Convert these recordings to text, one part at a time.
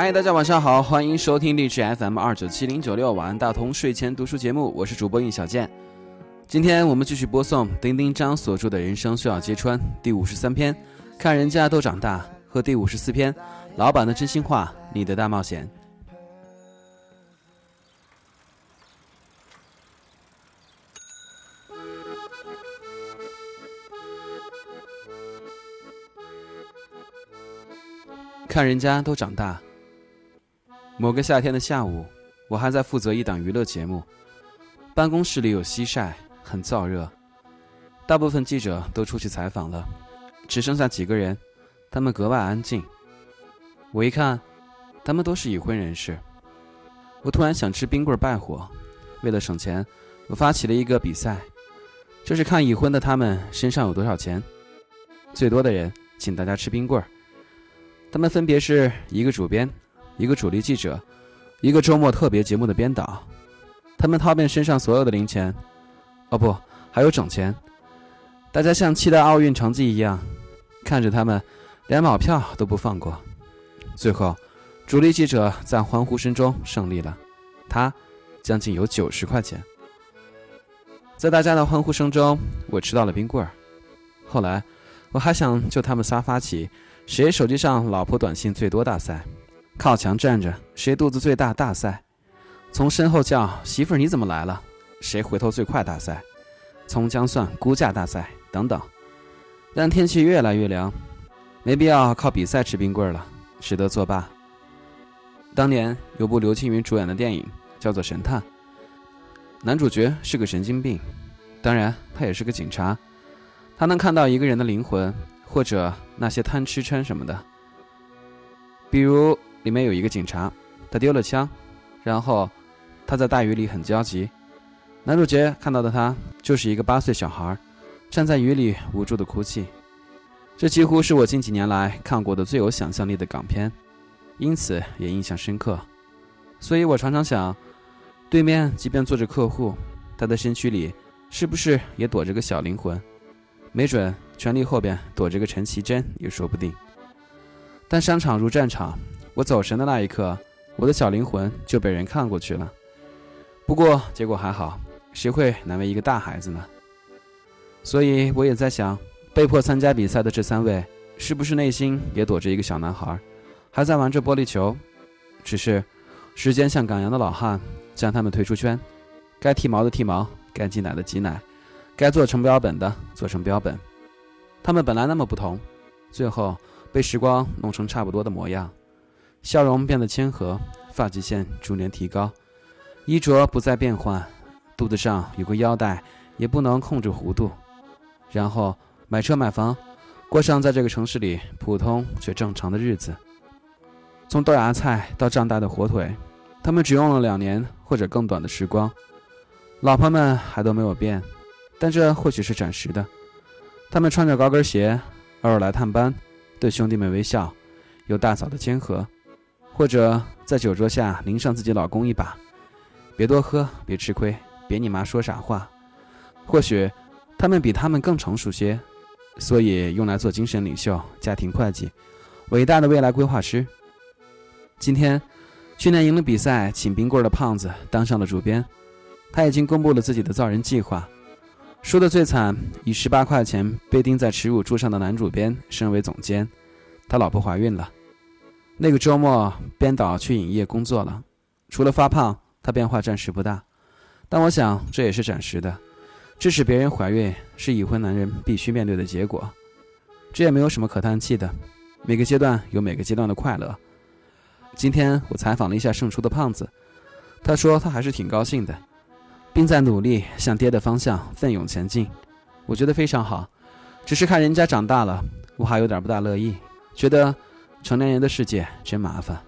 嗨，大家晚上好，欢迎收听励志 FM 二九七零九六晚安大同睡前读书节目，我是主播应小健。今天我们继续播送丁丁张所著的《人生需要揭穿》第五十三篇，看人家都长大和第五十四篇，老板的真心话，你的大冒险。看人家都长大。某个夏天的下午，我还在负责一档娱乐节目，办公室里有西晒，很燥热。大部分记者都出去采访了，只剩下几个人，他们格外安静。我一看，他们都是已婚人士。我突然想吃冰棍儿败火，为了省钱，我发起了一个比赛，就是看已婚的他们身上有多少钱，最多的人请大家吃冰棍儿。他们分别是一个主编，一个主力记者，一个周末特别节目的编导。他们掏遍身上所有的零钱，哦不，还有整钱。大家像期待奥运成绩一样，看着他们，连毛票都不放过。最后，主力记者在欢呼声中胜利了，他将近有九十块钱。在大家的欢呼声中，我吃到了冰棍儿。后来，我还想就他们仨发起。谁手机上老婆短信最多大赛？靠墙站着谁肚子最大大赛？从身后叫媳妇儿你怎么来了？谁回头最快大赛？葱姜蒜估价大赛等等。但天气越来越凉，没必要靠比赛吃冰棍了，只得作罢。当年有部刘青云主演的电影叫做《神探》，男主角是个神经病，当然他也是个警察，他能看到一个人的灵魂。或者那些贪吃撑什么的，比如里面有一个警察，他丢了枪，然后他在大雨里很焦急。男主角看到的他就是一个八岁小孩，站在雨里无助的哭泣。这几乎是我近几年来看过的最有想象力的港片，因此也印象深刻。所以我常常想，对面即便坐着客户，他的身躯里是不是也躲着个小灵魂？没准权力后边躲着个陈绮贞也说不定。但商场如战场，我走神的那一刻，我的小灵魂就被人看过去了。不过结果还好，谁会难为一个大孩子呢？所以我也在想，被迫参加比赛的这三位，是不是内心也躲着一个小男孩，还在玩着玻璃球？只是时间像赶羊的老汉，将他们推出圈，该剃毛的剃毛，该挤奶的挤奶。该做成标本的做成标本，他们本来那么不同，最后被时光弄成差不多的模样，笑容变得谦和，发际线逐年提高，衣着不再变换，肚子上有个腰带也不能控制弧度，然后买车买房，过上在这个城市里普通却正常的日子。从豆芽菜到胀大的火腿，他们只用了两年或者更短的时光，老婆们还都没有变。但这或许是暂时的。他们穿着高跟鞋，偶尔来探班，对兄弟们微笑，有大嫂的谦和，或者在酒桌下淋上自己老公一把，别多喝，别吃亏，别你妈说傻话。或许他们比他们更成熟些，所以用来做精神领袖、家庭会计、伟大的未来规划师。今天，去年赢了比赛请冰棍的胖子当上了主编，他已经公布了自己的造人计划。输得最惨，以十八块钱被钉在耻辱柱上的男主编升为总监，他老婆怀孕了。那个周末，编导去影业工作了。除了发胖，他变化暂时不大，但我想这也是暂时的。致使别人怀孕是已婚男人必须面对的结果，这也没有什么可叹气的。每个阶段有每个阶段的快乐。今天我采访了一下胜出的胖子，他说他还是挺高兴的。并在努力向爹的方向奋勇前进，我觉得非常好。只是看人家长大了，我还有点不大乐意，觉得成年人的世界真麻烦。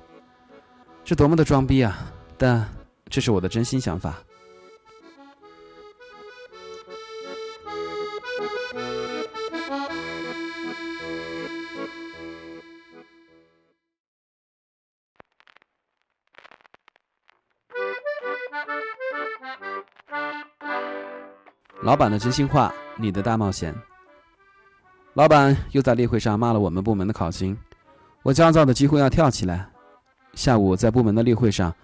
是多么的装逼啊！但这是我的真心想法。老板的真心话，你的大冒险。老板又在例会上骂了我们部门的考勤，我焦躁的几乎要跳起来。下午在部门的例会上，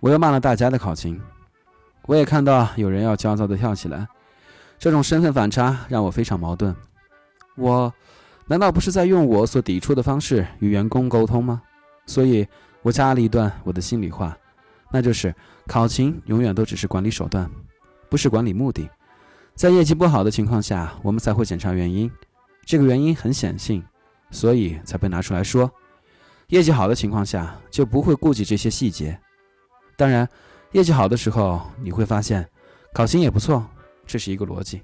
我又骂了大家的考勤。我也看到有人要焦躁的跳起来，这种身份反差让我非常矛盾。我难道不是在用我所抵触的方式与员工沟通吗？所以，我加了一段我的心里话，那就是考勤永远都只是管理手段，不是管理目的。在业绩不好的情况下，我们才会检查原因，这个原因很显性，所以才被拿出来说。业绩好的情况下，就不会顾及这些细节。当然，业绩好的时候，你会发现考勤也不错，这是一个逻辑。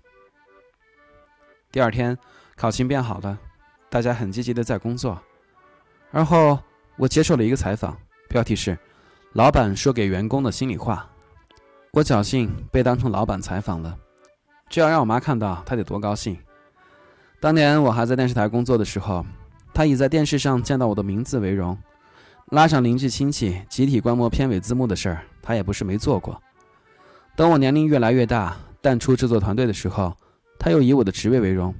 第二天，考勤变好了，大家很积极的在工作。而后，我接受了一个采访，标题是“老板说给员工的心里话”。我侥幸被当成老板采访了。这要让我妈看到，她得多高兴！当年我还在电视台工作的时候，他以在电视上见到我的名字为荣。拉上邻居亲戚集体观摩片尾字幕的事儿，他也不是没做过。等我年龄越来越大，淡出制作团队的时候，他又以我的职位为荣，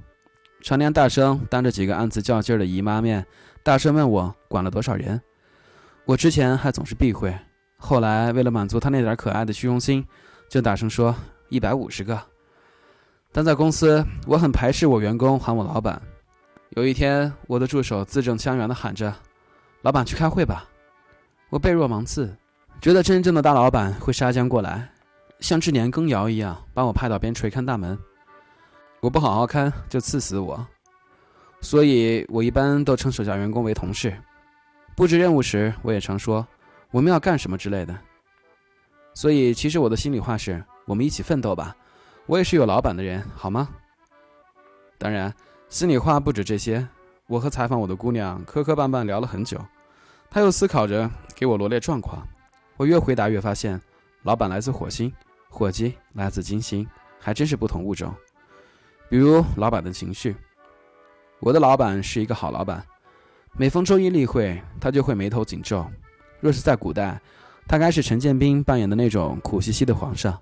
常年大声当着几个暗自较劲儿的姨妈面，大声问我管了多少人。我之前还总是避讳，后来为了满足他那点可爱的虚荣心，就大声说一百五十个。但在公司，我很排斥我员工喊我老板。有一天，我的助手字正腔圆地喊着：“老板去开会吧。”我背若芒刺，觉得真正的大老板会杀将过来，像治年羹尧一样把我派到边陲看大门。我不好好看，就刺死我。所以我一般都称手下员工为同事。布置任务时，我也常说我们要干什么之类的。所以，其实我的心里话是：我们一起奋斗吧。我也是有老板的人，好吗？当然，心里话不止这些。我和采访我的姑娘磕磕绊绊聊了很久，她又思考着给我罗列状况。我越回答越发现，老板来自火星，伙计来自金星，还真是不同物种。比如老板的情绪，我的老板是一个好老板，每逢周一例会，他就会眉头紧皱。若是在古代，他该是陈建斌扮演的那种苦兮兮的皇上。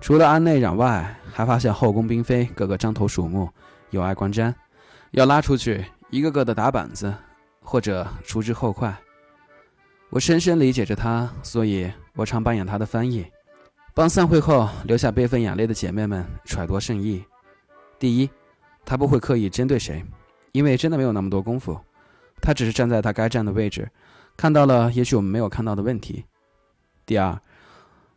除了安内攘外，还发现后宫嫔妃个个獐头鼠目，有碍观瞻，要拉出去一个个的打板子，或者除之后快。我深深理解着他，所以我常扮演他的翻译，帮散会后留下悲愤眼泪的姐妹们揣度圣意。第一，他不会刻意针对谁，因为真的没有那么多功夫，他只是站在他该站的位置，看到了也许我们没有看到的问题。第二。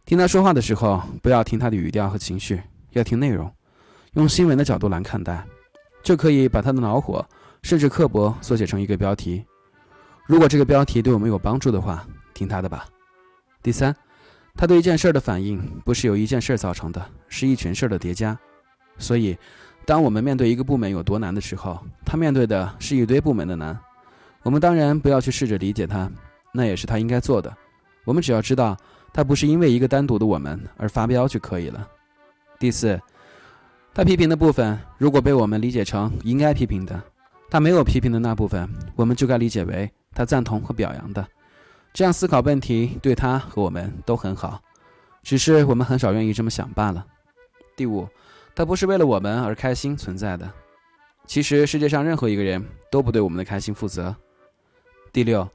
听他说话的时候，不要听他的语调和情绪，要听内容，用新闻的角度来看待，就可以把他的恼火甚至刻薄缩写成一个标题。如果这个标题对我们有帮助的话，听他的吧。第三，他对一件事儿的反应不是由一件事儿造成的，是一群事儿的叠加。所以，当我们面对一个部门有多难的时候，他面对的是一堆部门的难。我们当然不要去试着理解他，那也是他应该做的。我们只要知道。他不是因为一个单独的我们而发飙就可以了。第四，他批评的部分如果被我们理解成应该批评的，他没有批评的那部分，我们就该理解为他赞同和表扬的。这样思考问题对他和我们都很好，只是我们很少愿意这么想罢了。第五，他不是为了我们而开心存在的。其实世界上任何一个人都不对我们的开心负责。第六，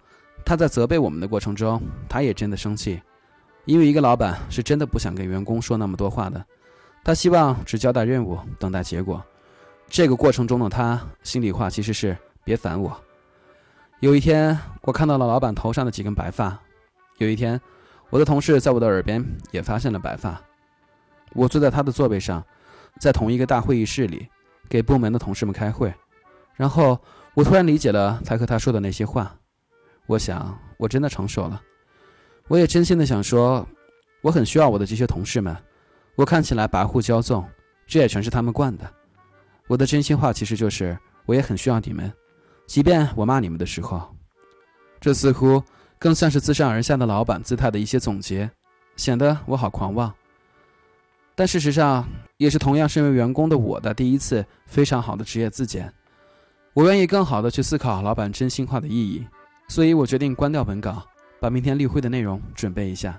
他在责备我们的过程中，他也真的生气。因为一个老板是真的不想跟员工说那么多话的，他希望只交代任务，等待结果。这个过程中的他心里话其实是别烦我。有一天，我看到了老板头上的几根白发；有一天，我的同事在我的耳边也发现了白发。我坐在他的座位上，在同一个大会议室里，给部门的同事们开会。然后我突然理解了才和他说的那些话。我想，我真的成熟了。我也真心的想说，我很需要我的这些同事们。我看起来跋扈骄纵，这也全是他们惯的。我的真心话其实就是，我也很需要你们，即便我骂你们的时候。这似乎更像是自上而下的老板姿态的一些总结，显得我好狂妄。但事实上，也是同样身为员工的我的第一次非常好的职业自检。我愿意更好的去思考老板真心话的意义，所以我决定关掉本稿。把明天例会的内容准备一下。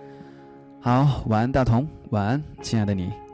好晚安大同晚安亲爱的你。